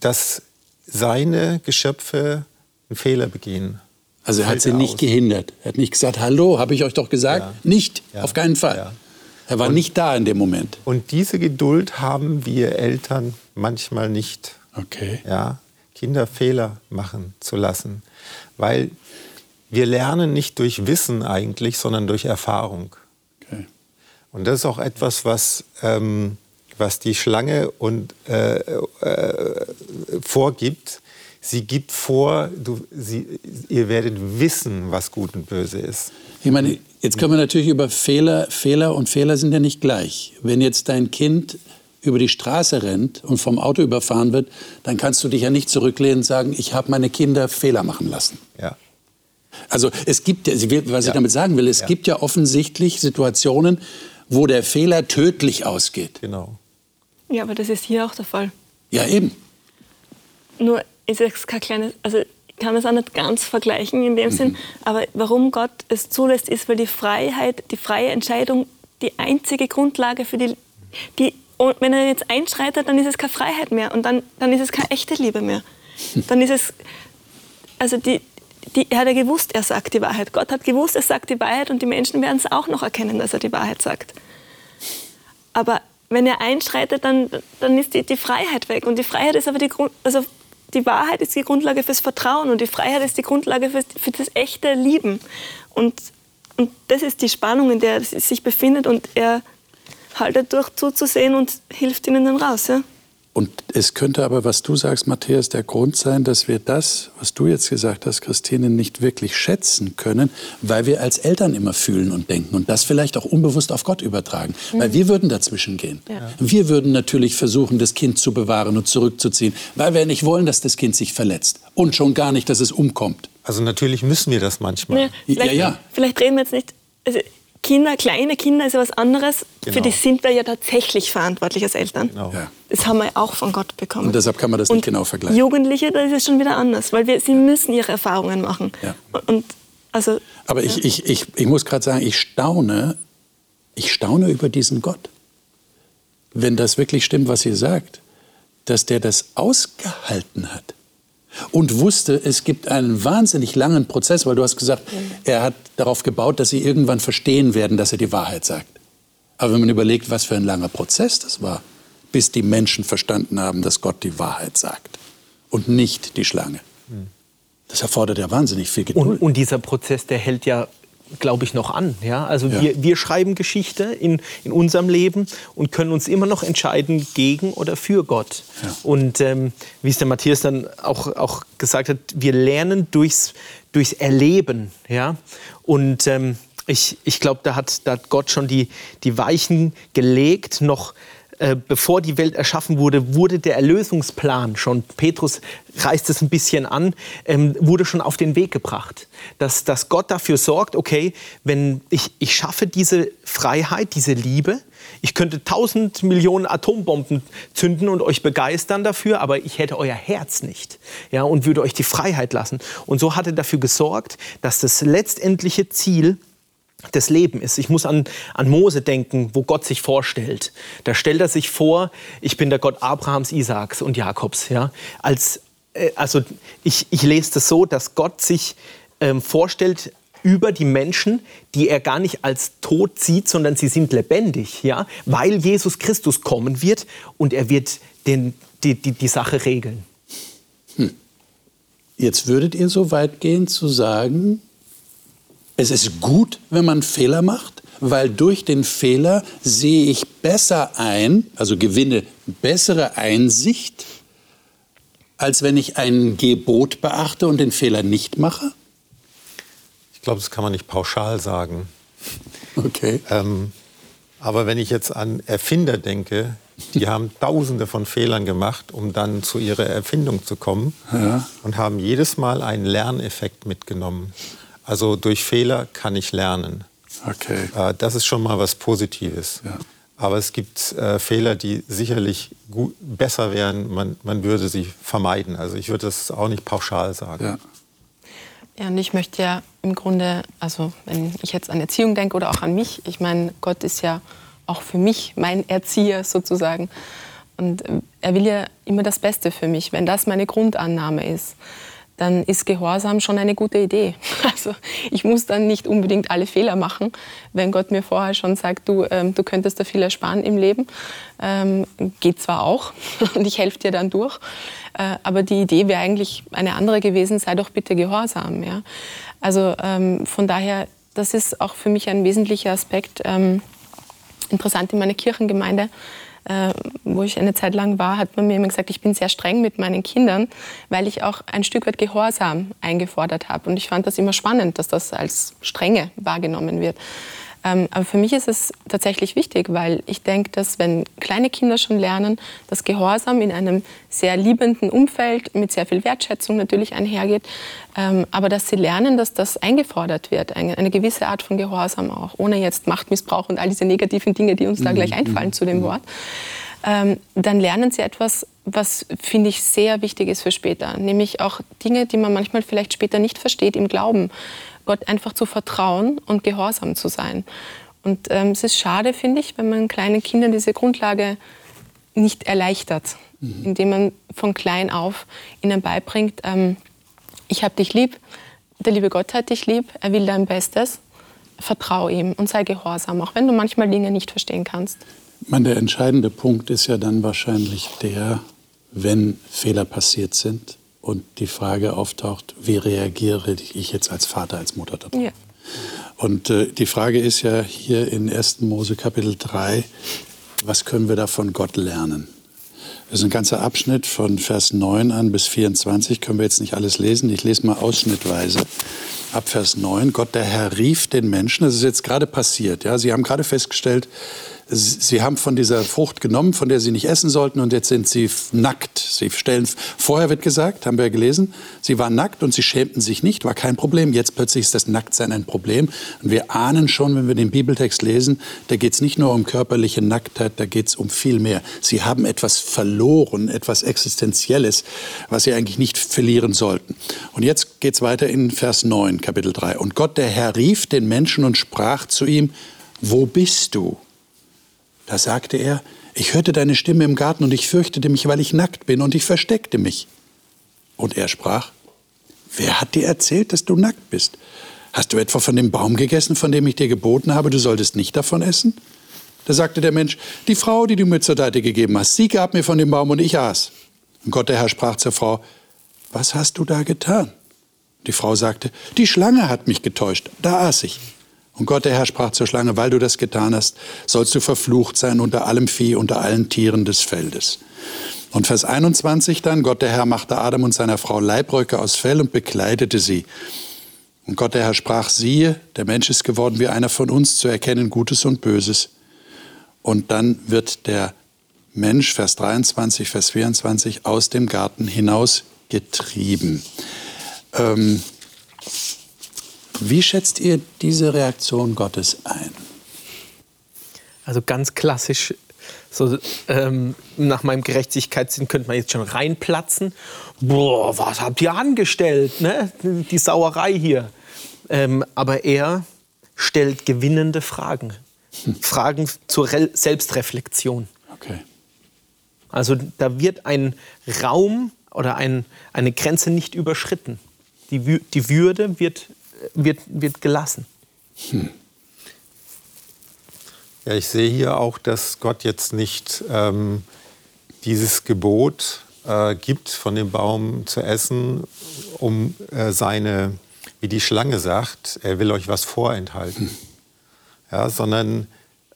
Speaker 4: dass seine Geschöpfe einen Fehler begehen.
Speaker 2: Also er hat sie nicht aus. gehindert. Er hat nicht gesagt, hallo, habe ich euch doch gesagt? Ja. Nicht, ja. auf keinen Fall. Ja. Er war und, nicht da in dem Moment.
Speaker 4: Und diese Geduld haben wir Eltern manchmal nicht.
Speaker 2: Okay.
Speaker 4: Ja, Kinder Fehler machen zu lassen. Weil wir lernen nicht durch Wissen eigentlich, sondern durch Erfahrung. Okay. Und das ist auch etwas, was, ähm, was die Schlange und, äh, äh, vorgibt. Sie gibt vor, du, sie, ihr werdet wissen, was gut und böse ist.
Speaker 2: Ich meine, jetzt können wir natürlich über Fehler, Fehler und Fehler sind ja nicht gleich. Wenn jetzt dein Kind über die Straße rennt und vom Auto überfahren wird, dann kannst du dich ja nicht zurücklehnen und sagen, ich habe meine Kinder Fehler machen lassen.
Speaker 4: Ja.
Speaker 2: Also es gibt, was ich
Speaker 4: Ja.
Speaker 2: damit sagen will, es
Speaker 4: Ja.
Speaker 2: gibt ja offensichtlich Situationen, wo der Fehler tödlich ausgeht.
Speaker 4: Genau.
Speaker 6: Ja, aber das ist hier auch der Fall.
Speaker 2: Ja, eben.
Speaker 6: Nur ist es kein kleines, also ich kann es auch nicht ganz vergleichen in dem Sinn, aber warum Gott es zulässt, ist, weil die Freiheit, die freie Entscheidung die einzige Grundlage für die, die und wenn er jetzt einschreitet, dann ist es keine Freiheit mehr und dann, dann ist es keine echte Liebe mehr. Dann ist es, also die, die, er hat ja gewusst, er sagt die Wahrheit. Gott hat gewusst, er sagt die Wahrheit und die Menschen werden es auch noch erkennen, dass er die Wahrheit sagt. Aber wenn er einschreitet, dann, dann ist die, die Freiheit weg. Und die Freiheit ist aber die Grund, also die Wahrheit ist die Grundlage fürs Vertrauen und die Freiheit ist die Grundlage für, für das echte Lieben. Und, und das ist die Spannung, in der er sich befindet und er haltet durch zuzusehen und hilft ihnen dann raus. Ja?
Speaker 2: Und es könnte aber, was du sagst, Matthäus, der Grund sein, dass wir das, was du jetzt gesagt hast, Christine, nicht wirklich schätzen können, weil wir als Eltern immer fühlen und denken und das vielleicht auch unbewusst auf Gott übertragen. Weil wir würden dazwischen gehen. Wir würden natürlich versuchen, das Kind zu bewahren und zurückzuziehen, weil wir nicht wollen, dass das Kind sich verletzt. Und schon gar nicht, dass es umkommt.
Speaker 4: Also natürlich müssen wir das manchmal.
Speaker 6: Ja, vielleicht,
Speaker 2: ja.
Speaker 6: vielleicht reden wir jetzt nicht. Also Kinder, kleine Kinder ist ja was anderes. Für
Speaker 4: Genau.
Speaker 6: die sind wir ja tatsächlich verantwortlich als Eltern.
Speaker 4: Genau.
Speaker 2: Ja.
Speaker 6: Das haben wir auch von Gott bekommen.
Speaker 2: Und deshalb kann man das nicht
Speaker 6: Und
Speaker 2: genau vergleichen.
Speaker 6: Jugendliche, da ist es schon wieder anders, weil wir, sie müssen ihre Erfahrungen machen.
Speaker 2: Ja.
Speaker 6: Und, und also,
Speaker 2: Aber ich, ich, ich, ich muss gerade sagen, ich staune, ich staune über diesen Gott. Wenn das wirklich stimmt, was ihr sagt, dass der das ausgehalten hat und wusste, es gibt einen wahnsinnig langen Prozess, weil du hast gesagt, er hat darauf gebaut, dass sie irgendwann verstehen werden, dass er die Wahrheit sagt. Aber wenn man überlegt, was für ein langer Prozess das war, bis die Menschen verstanden haben, dass Gott die Wahrheit sagt und nicht die Schlange. Das erfordert ja wahnsinnig viel Geduld.
Speaker 3: Und, und dieser Prozess, der hält ja, glaube ich, noch an. Ja? Also
Speaker 2: Ja.
Speaker 3: Wir, wir schreiben Geschichte in, in unserem Leben und können uns immer noch entscheiden gegen oder für Gott.
Speaker 2: Ja.
Speaker 3: Und ähm, wie es der Matthias dann auch, auch gesagt hat, wir lernen durchs, durchs Erleben. Ja? Und ähm, ich, ich glaube, da hat, da hat Gott schon die, die Weichen gelegt, noch äh, bevor die Welt erschaffen wurde, wurde der Erlösungsplan schon, Petrus reißt es ein bisschen an, ähm, wurde schon auf den Weg gebracht. Dass, dass Gott dafür sorgt, okay, wenn ich, ich schaffe diese Freiheit, diese Liebe, ich könnte tausend Millionen Atombomben zünden und euch begeistern dafür, aber ich hätte euer Herz nicht ja, und würde euch die Freiheit lassen. Und so hat er dafür gesorgt, dass das letztendliche Ziel das Leben ist. Ich muss an, an Mose denken, wo Gott sich vorstellt. Da stellt er sich vor, ich bin der Gott Abrahams, Isaaks und Jakobs. Ja? Als, äh, also ich, ich lese das so, dass Gott sich ähm, vorstellt über die Menschen, die er gar nicht als tot sieht, sondern sie sind lebendig, ja? weil Jesus Christus kommen wird und er wird den, die, die, die Sache regeln.
Speaker 2: Jetzt würdet ihr so weit gehen zu sagen, es ist gut, wenn man Fehler macht, weil durch den Fehler sehe ich besser ein, also gewinne bessere Einsicht, als wenn ich ein Gebot beachte und den Fehler nicht mache?
Speaker 4: Ich glaube, das kann man nicht pauschal sagen.
Speaker 2: Okay.
Speaker 4: Ähm, aber wenn ich jetzt an Erfinder denke, die haben tausende von Fehlern gemacht, um dann zu ihrer Erfindung zu kommen
Speaker 2: Ja.
Speaker 4: und haben jedes Mal einen Lerneffekt mitgenommen. Also durch Fehler kann ich lernen.
Speaker 2: Okay.
Speaker 4: Äh, das ist schon mal was Positives.
Speaker 2: Ja.
Speaker 4: Aber es gibt äh, Fehler, die sicherlich gut, besser wären, man, man würde sie vermeiden. Also ich würde das auch nicht pauschal sagen.
Speaker 2: Ja.
Speaker 5: Ja, und ich möchte ja im Grunde, also wenn ich jetzt an Erziehung denke oder auch an mich, ich meine, Gott ist ja auch für mich mein Erzieher sozusagen. Und ähm, er will ja immer das Beste für mich. Wenn das meine Grundannahme ist, dann ist Gehorsam schon eine gute Idee. Also ich muss dann nicht unbedingt alle Fehler machen, wenn Gott mir vorher schon sagt, du, ähm, du könntest da viel ersparen im Leben. Ähm, geht zwar auch und ich helfe dir dann durch, äh, aber die Idee wäre eigentlich eine andere gewesen, sei doch bitte gehorsam. Ja? Also ähm, von daher, das ist auch für mich ein wesentlicher Aspekt. Ähm, interessant in meiner Kirchengemeinde, äh, wo ich eine Zeit lang war, hat man mir immer gesagt, ich bin sehr streng mit meinen Kindern, weil ich auch ein Stück weit Gehorsam eingefordert habe. Und ich fand das immer spannend, dass das als Strenge wahrgenommen wird. Ähm, aber für mich ist es tatsächlich wichtig, weil ich denke, dass wenn kleine Kinder schon lernen, dass Gehorsam in einem sehr liebenden Umfeld mit sehr viel Wertschätzung natürlich einhergeht, ähm, aber dass sie lernen, dass das eingefordert wird, eine, eine, gewisse Art von Gehorsam auch, ohne jetzt Machtmissbrauch und all diese negativen Dinge, die uns da gleich mhm. einfallen zu dem mhm. Wort, ähm, dann lernen sie etwas, was finde ich sehr wichtig ist für später, nämlich auch Dinge, die man manchmal vielleicht später nicht versteht im Glauben. Gott einfach zu vertrauen und gehorsam zu sein. Und ähm, es ist schade, finde ich, wenn man kleinen Kindern diese Grundlage nicht erleichtert, mhm. indem man von klein auf ihnen beibringt, ähm, ich habe dich lieb, der liebe Gott hat dich lieb, er will dein Bestes, vertraue ihm und sei gehorsam, auch wenn du manchmal Dinge nicht verstehen kannst.
Speaker 2: Man, der entscheidende Punkt ist ja dann wahrscheinlich der, wenn Fehler passiert sind, und die Frage auftaucht, wie reagiere ich jetzt als Vater, als Mutter darauf? Ja. Und äh, die Frage ist ja hier in 1. Mose Kapitel 3, was können wir da von Gott lernen? Das ist ein ganzer Abschnitt von Vers 9 an bis 24, können wir jetzt nicht alles lesen. Ich lese mal ausschnittweise. Ab Vers 9, Gott der Herr rief den Menschen, das ist jetzt gerade passiert, ja, Sie haben gerade festgestellt, Sie haben von dieser Frucht genommen, von der Sie nicht essen sollten, und jetzt sind Sie nackt. Sie stellen, vorher wird gesagt, haben wir gelesen, Sie waren nackt und Sie schämten sich nicht, war kein Problem. Jetzt plötzlich ist das Nacktsein ein Problem. Und wir ahnen schon, wenn wir den Bibeltext lesen, da geht es nicht nur um körperliche Nacktheit, da geht es um viel mehr. Sie haben etwas verloren, etwas Existenzielles, was Sie eigentlich nicht verlieren sollten. Und jetzt geht es weiter in Vers 9, Kapitel 3. Und Gott, der Herr, rief den Menschen und sprach zu ihm, wo bist du? Da sagte er, ich hörte deine Stimme im Garten und ich fürchtete mich, weil ich nackt bin und ich versteckte mich. Und er sprach, wer hat dir erzählt, dass du nackt bist? Hast du etwa von dem Baum gegessen, von dem ich dir geboten habe, du solltest nicht davon essen? Da sagte der Mensch, die Frau, die du mir zur Seite gegeben hast, sie gab mir von dem Baum und ich aß. Und Gott der Herr sprach zur Frau, was hast du da getan? Die Frau sagte, die Schlange hat mich getäuscht, da aß ich. Und Gott der Herr sprach zur Schlange, weil du das getan hast, sollst du verflucht sein unter allem Vieh, unter allen Tieren des Feldes. Und Vers 21 dann, Gott der Herr machte Adam und seiner Frau Leibröcke aus Fell und bekleidete sie. Und Gott der Herr sprach, siehe, der Mensch ist geworden wie einer von uns, zu erkennen Gutes und Böses. Und dann wird der Mensch, Vers 23, Vers 24, aus dem Garten hinaus getrieben. Ähm, wie schätzt ihr diese Reaktion Gottes ein?
Speaker 3: Also ganz klassisch, so ähm, nach meinem Gerechtigkeitssinn könnte man jetzt schon reinplatzen. Boah, was habt ihr angestellt? Ne? Die Sauerei hier. Ähm, aber er stellt gewinnende Fragen. Hm. Fragen zur Re Selbstreflexion.
Speaker 2: Okay.
Speaker 3: Also da wird ein Raum oder ein, eine Grenze nicht überschritten. Die, die Würde wird wird, wird gelassen. Hm.
Speaker 4: Ja, ich sehe hier auch, dass Gott jetzt nicht ähm, dieses Gebot äh, gibt, von dem Baum zu essen, um äh, seine, wie die Schlange sagt, er will euch was vorenthalten. Hm. Ja, sondern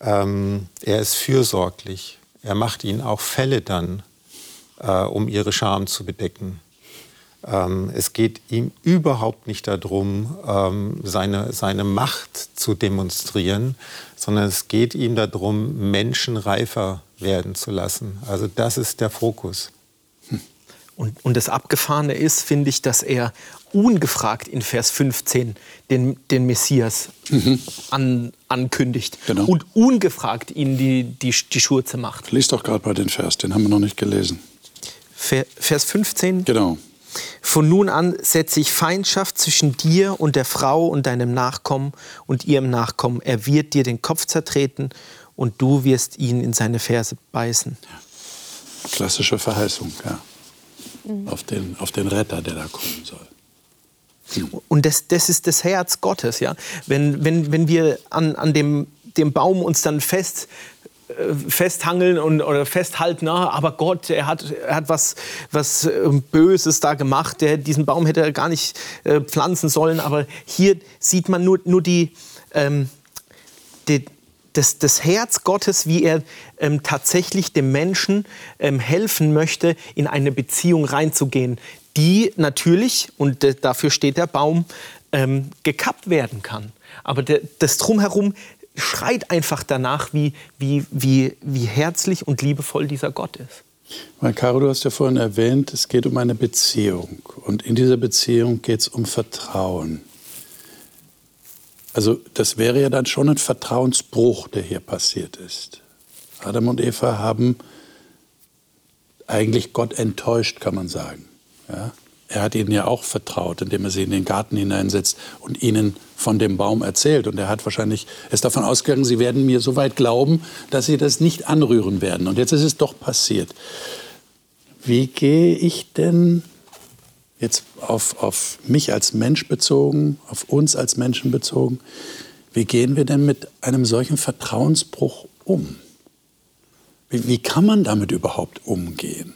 Speaker 4: ähm, er ist fürsorglich. Er macht ihnen auch Fälle dann, äh, um ihre Scham zu bedecken. Ähm, es geht ihm überhaupt nicht darum, ähm, seine, seine Macht zu demonstrieren, sondern es geht ihm darum, Menschen reifer werden zu lassen. Also das ist der Fokus.
Speaker 3: Und, und das Abgefahrene ist, finde ich, dass er ungefragt in Vers 15 den, den Messias mhm. an, ankündigt genau. und ungefragt ihnen die, die, die Schurze macht.
Speaker 2: Lies doch gerade mal den Vers, den haben wir noch nicht gelesen.
Speaker 3: Vers 15?
Speaker 2: Genau.
Speaker 3: Von nun an setze ich Feindschaft zwischen dir und der Frau und deinem Nachkommen und ihrem Nachkommen. Er wird dir den Kopf zertreten und du wirst ihn in seine Ferse beißen.
Speaker 2: Ja. Klassische Verheißung, ja. Mhm. Auf, den, auf den Retter, der da kommen soll.
Speaker 3: Mhm. Und das, das ist das Herz Gottes, ja. Wenn, wenn, wenn wir an, an dem, dem Baum uns dann fest festhangeln und, oder festhalten, na, aber Gott, er hat, er hat was, was ähm, Böses da gemacht, der, diesen Baum hätte er gar nicht äh, pflanzen sollen, aber hier sieht man nur, nur die, ähm, die, das, das Herz Gottes, wie er ähm, tatsächlich dem Menschen ähm, helfen möchte, in eine Beziehung reinzugehen, die natürlich, und dafür steht der Baum, ähm, gekappt werden kann. Aber das Drumherum schreit einfach danach, wie, wie, wie, wie herzlich und liebevoll dieser Gott ist.
Speaker 2: Weil, Caro, du hast ja vorhin erwähnt, es geht um eine Beziehung. Und in dieser Beziehung geht es um Vertrauen. Also das wäre ja dann schon ein Vertrauensbruch, der hier passiert ist. Adam und Eva haben eigentlich Gott enttäuscht, kann man sagen. Ja? Er hat ihnen ja auch vertraut, indem er sie in den Garten hineinsetzt und ihnen von dem Baum erzählt. Und er hat wahrscheinlich ist davon ausgegangen, sie werden mir so weit glauben, dass sie das nicht anrühren werden. Und jetzt ist es doch passiert. Wie gehe ich denn jetzt auf, auf mich als Mensch bezogen, auf uns als Menschen bezogen, wie gehen wir denn mit einem solchen Vertrauensbruch um? Wie, wie kann man damit überhaupt umgehen?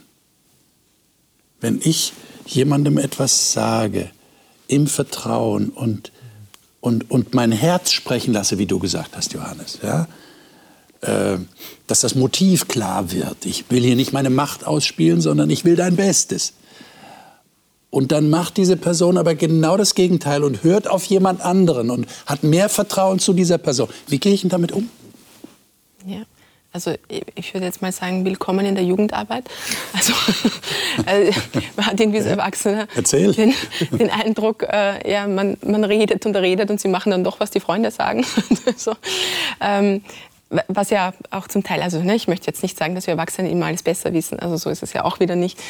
Speaker 2: Wenn ich jemandem etwas sage, im Vertrauen und, und, und mein Herz sprechen lasse, wie du gesagt hast, Johannes, ja, äh, dass das Motiv klar wird. Ich will hier nicht meine Macht ausspielen, sondern ich will dein Bestes. Und dann macht diese Person aber genau das Gegenteil und hört auf jemand anderen und hat mehr Vertrauen zu dieser Person. Wie gehe ich denn damit um?
Speaker 5: Ja. Also ich würde jetzt mal sagen, willkommen in der Jugendarbeit. Also, also man hat irgendwie als Erwachsener den, den, Eindruck, äh, ja, man, man redet und redet und sie machen dann doch, was die Freunde sagen. so. ähm, was ja auch zum Teil, also ne, ich möchte jetzt nicht sagen, dass wir Erwachsene immer alles besser wissen, also so ist es ja auch wieder nicht.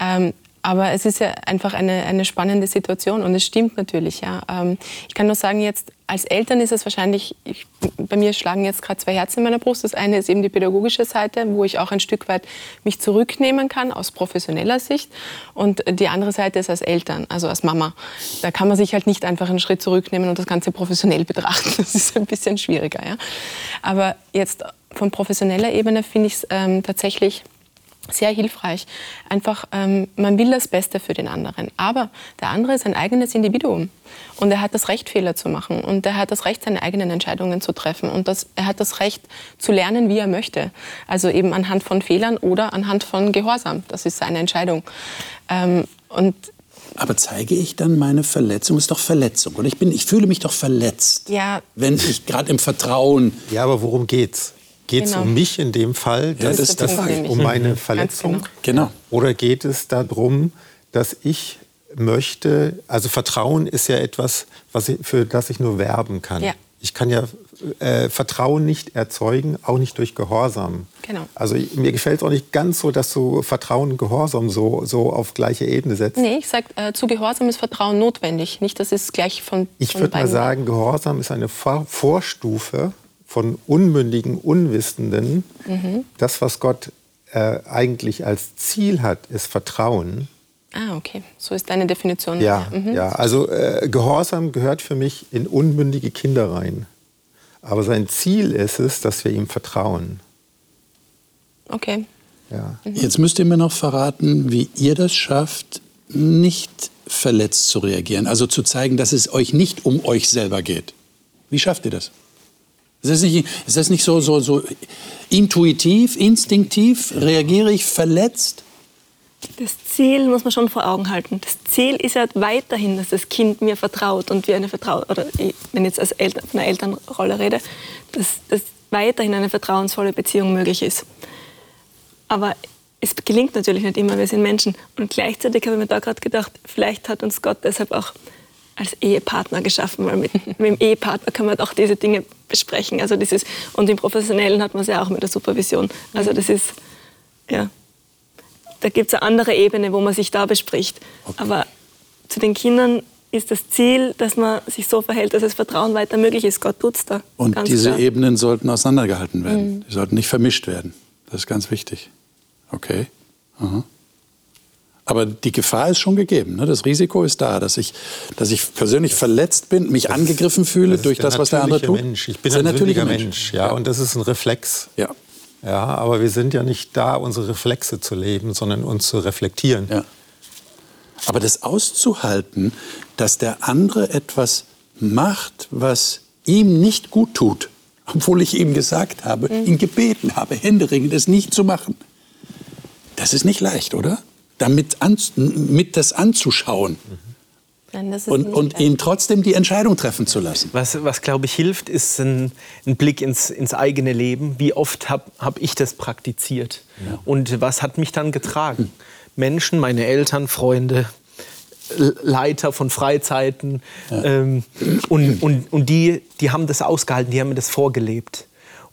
Speaker 5: Ähm, aber es ist ja einfach eine, eine spannende Situation und es stimmt natürlich. Ja. Ähm, ich kann nur sagen, jetzt als Eltern ist es wahrscheinlich, ich, bei mir schlagen jetzt gerade zwei Herzen in meiner Brust. Das eine ist eben die pädagogische Seite, wo ich auch ein Stück weit mich zurücknehmen kann aus professioneller Sicht. Und die andere Seite ist als Eltern, also als Mama. Da kann man sich halt nicht einfach einen Schritt zurücknehmen und das Ganze professionell betrachten. Das ist ein bisschen schwieriger. Ja. Aber jetzt von professioneller Ebene finde ich es ähm, tatsächlich sehr hilfreich. Einfach, ähm, man will das Beste für den anderen. Aber der andere ist ein eigenes Individuum. Und er hat das Recht, Fehler zu machen. Und er hat das Recht, seine eigenen Entscheidungen zu treffen. Und das, er hat das Recht, zu lernen, wie er möchte. Also eben anhand von Fehlern oder anhand von Gehorsam. Das ist seine Entscheidung. Ähm, und
Speaker 2: aber zeige ich dann meine Verletzung? Das ist doch Verletzung. Und ich, bin, ich fühle mich doch verletzt,
Speaker 5: ja.
Speaker 2: wenn ich gerade im Vertrauen.
Speaker 4: Ja, aber worum geht's? Geht es genau. um mich in dem Fall?
Speaker 2: Das, das ist das
Speaker 4: um meine Verletzung?
Speaker 2: Genau.
Speaker 4: Oder geht es darum, dass ich möchte, also Vertrauen ist ja etwas, was ich, für das ich nur werben kann. Ja. Ich kann ja äh, Vertrauen nicht erzeugen, auch nicht durch Gehorsam.
Speaker 5: Genau.
Speaker 4: Also mir gefällt es auch nicht ganz so, dass du Vertrauen und Gehorsam so, so auf gleiche Ebene setzt.
Speaker 5: Nee, ich sage, äh, zu Gehorsam ist Vertrauen notwendig. Nicht, dass es gleich von.
Speaker 4: Ich würde mal sagen, Gehorsam ist eine Vor Vorstufe von unmündigen, Unwissenden. Mhm. Das, was Gott äh, eigentlich als Ziel hat, ist Vertrauen.
Speaker 5: Ah, okay. So ist deine Definition.
Speaker 4: Ja, mhm. ja. also äh, Gehorsam gehört für mich in unmündige Kinder rein. Aber sein Ziel ist es, dass wir ihm vertrauen.
Speaker 5: Okay.
Speaker 4: Ja.
Speaker 2: Mhm. Jetzt müsst ihr mir noch verraten, wie ihr das schafft, nicht verletzt zu reagieren. Also zu zeigen, dass es euch nicht um euch selber geht. Wie schafft ihr das? Ist das nicht, ist das nicht so, so, so intuitiv, instinktiv? Reagiere ich verletzt?
Speaker 6: Das Ziel muss man schon vor Augen halten. Das Ziel ist ja weiterhin, dass das Kind mir vertraut und wir eine Vertrau oder wenn ich jetzt als Eltern, von einer Elternrolle rede, dass, dass weiterhin eine vertrauensvolle Beziehung möglich ist. Aber es gelingt natürlich nicht immer, wir sind Menschen. Und gleichzeitig habe ich mir da gerade gedacht, vielleicht hat uns Gott deshalb auch als Ehepartner geschaffen, weil mit, mit dem Ehepartner kann man auch diese Dinge besprechen. Also dieses, und im Professionellen hat man es ja auch mit der Supervision. Also das ist, ja, da gibt es eine andere Ebene, wo man sich da bespricht. Okay. Aber zu den Kindern ist das Ziel, dass man sich so verhält, dass das Vertrauen weiter möglich ist. Gott tut es da.
Speaker 2: Und diese klar. Ebenen sollten auseinandergehalten werden. Mhm. Die sollten nicht vermischt werden. Das ist ganz wichtig. Okay. Aha. Aber die Gefahr ist schon gegeben. Ne? Das Risiko ist da, dass ich, dass ich persönlich verletzt bin, mich das angegriffen fühle das durch das, was der andere tut.
Speaker 4: Mensch. Ich bin ein natürlicher Mensch. Mensch ja, und das ist ein Reflex.
Speaker 2: Ja.
Speaker 4: Ja, aber wir sind ja nicht da, unsere Reflexe zu leben, sondern uns zu reflektieren.
Speaker 2: Ja. Aber das auszuhalten, dass der andere etwas macht, was ihm nicht gut tut, obwohl ich ihm gesagt habe, mhm. ihn gebeten habe, händeringend das nicht zu machen, das ist nicht leicht, oder? Damit an, mit das anzuschauen.
Speaker 5: Nein, das
Speaker 2: und, und ihn trotzdem die Entscheidung treffen zu lassen.
Speaker 3: Was, was glaube ich, hilft, ist ein, ein Blick ins, ins eigene Leben. Wie oft habe hab ich das praktiziert? Und was hat mich dann getragen? Menschen, meine Eltern, Freunde, Leiter von Freizeiten. Ähm, und und, und die, die haben das ausgehalten, die haben mir das vorgelebt.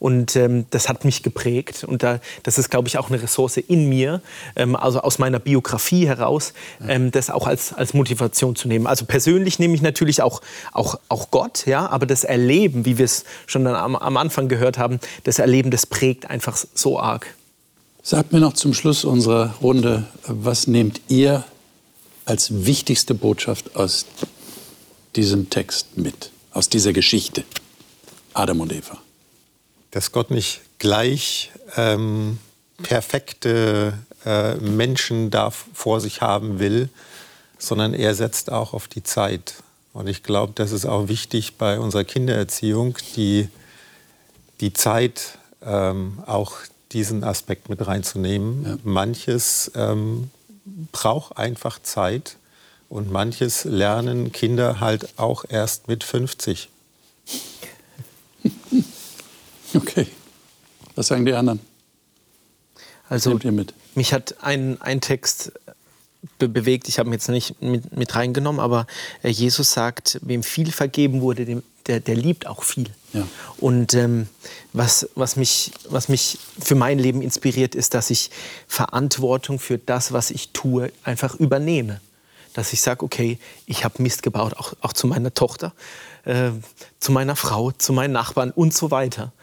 Speaker 3: Und ähm, das hat mich geprägt. Und da, das ist, glaube ich, auch eine Ressource in mir, ähm, also aus meiner Biografie heraus, ähm, das auch als, als Motivation zu nehmen. Also persönlich nehme ich natürlich auch, auch, auch Gott, ja, aber das Erleben, wie wir es schon am, am Anfang gehört haben, das Erleben, das prägt einfach so arg.
Speaker 2: Sagt mir noch zum Schluss unserer Runde, was nehmt ihr als wichtigste Botschaft aus diesem Text mit, aus dieser Geschichte? Adam und Eva.
Speaker 4: Dass Gott nicht gleich ähm, perfekte äh, Menschen da vor sich haben will, sondern er setzt auch auf die Zeit. Und ich glaube, das ist auch wichtig bei unserer Kindererziehung, die, die Zeit ähm, auch diesen Aspekt mit reinzunehmen. Manches ähm, braucht einfach Zeit und manches lernen Kinder halt auch erst mit 50.
Speaker 2: Okay. Was sagen die anderen?
Speaker 3: Also
Speaker 2: Nehmt ihr mit?
Speaker 3: mich hat ein, ein Text be bewegt, ich habe ihn jetzt nicht mit, mit reingenommen, aber äh, Jesus sagt, wem viel vergeben wurde, dem, der, der liebt auch viel.
Speaker 2: Ja.
Speaker 3: Und ähm, was, was, mich, was mich für mein Leben inspiriert, ist, dass ich Verantwortung für das, was ich tue, einfach übernehme. Dass ich sage, okay, ich habe Mist gebaut, auch, auch zu meiner Tochter, äh, zu meiner Frau, zu meinen Nachbarn und so weiter.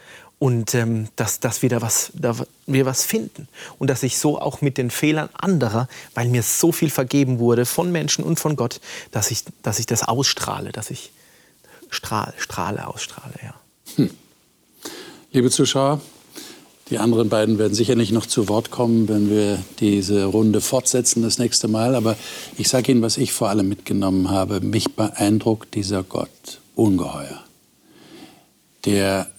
Speaker 3: Und ähm, dass, dass wir da was, da wir was finden. Und dass ich so auch mit den Fehlern anderer, weil mir so viel vergeben wurde von Menschen und von Gott, dass ich, dass ich das ausstrahle, dass ich strahl, strahle, ausstrahle, ja.
Speaker 2: Liebe Zuschauer, die anderen beiden werden sicherlich noch zu Wort kommen, wenn wir diese Runde fortsetzen das nächste Mal. Aber ich sage Ihnen, was ich vor allem mitgenommen habe. Mich beeindruckt dieser Gott ungeheuer, der,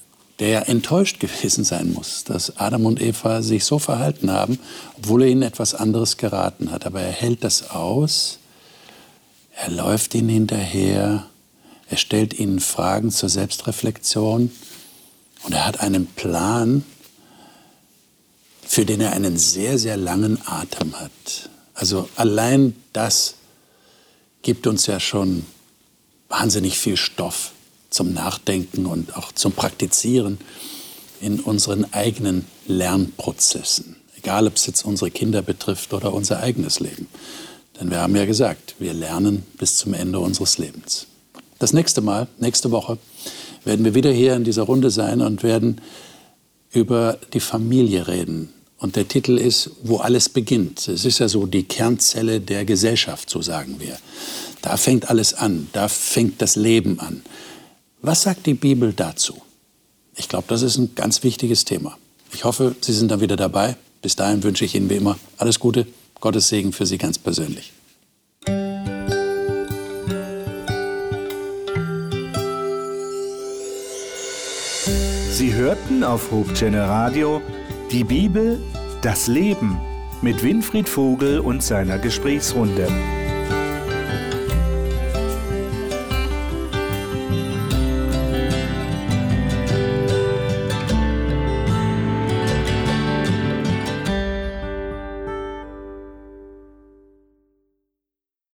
Speaker 2: der ja enttäuscht gewesen sein muss, dass Adam und Eva sich so verhalten haben, obwohl er ihnen etwas anderes geraten hat. Aber er hält das aus, er läuft ihnen hinterher, er stellt ihnen Fragen zur Selbstreflexion. Und er hat einen Plan, für den er einen sehr, sehr langen Atem hat. Also allein das gibt uns ja schon wahnsinnig viel Stoff zum Nachdenken und auch zum Praktizieren in unseren eigenen Lernprozessen. Egal, ob es jetzt unsere Kinder betrifft oder unser eigenes Leben. Denn wir haben ja gesagt, wir lernen bis zum Ende unseres Lebens. Das nächste Mal, nächste Woche, werden wir wieder hier in dieser Runde sein und werden über die Familie reden. Und der Titel ist, wo alles beginnt. Es ist ja so die Kernzelle der Gesellschaft, so sagen wir. Da fängt alles an, da fängt das Leben an. Was sagt die Bibel dazu? Ich glaube, das ist ein ganz wichtiges Thema. Ich hoffe, Sie sind dann wieder dabei. Bis dahin wünsche ich Ihnen wie immer alles Gute, Gottes Segen für Sie ganz persönlich.
Speaker 1: Sie hörten auf Hochchannel Radio die Bibel, das Leben mit Winfried Vogel und seiner Gesprächsrunde.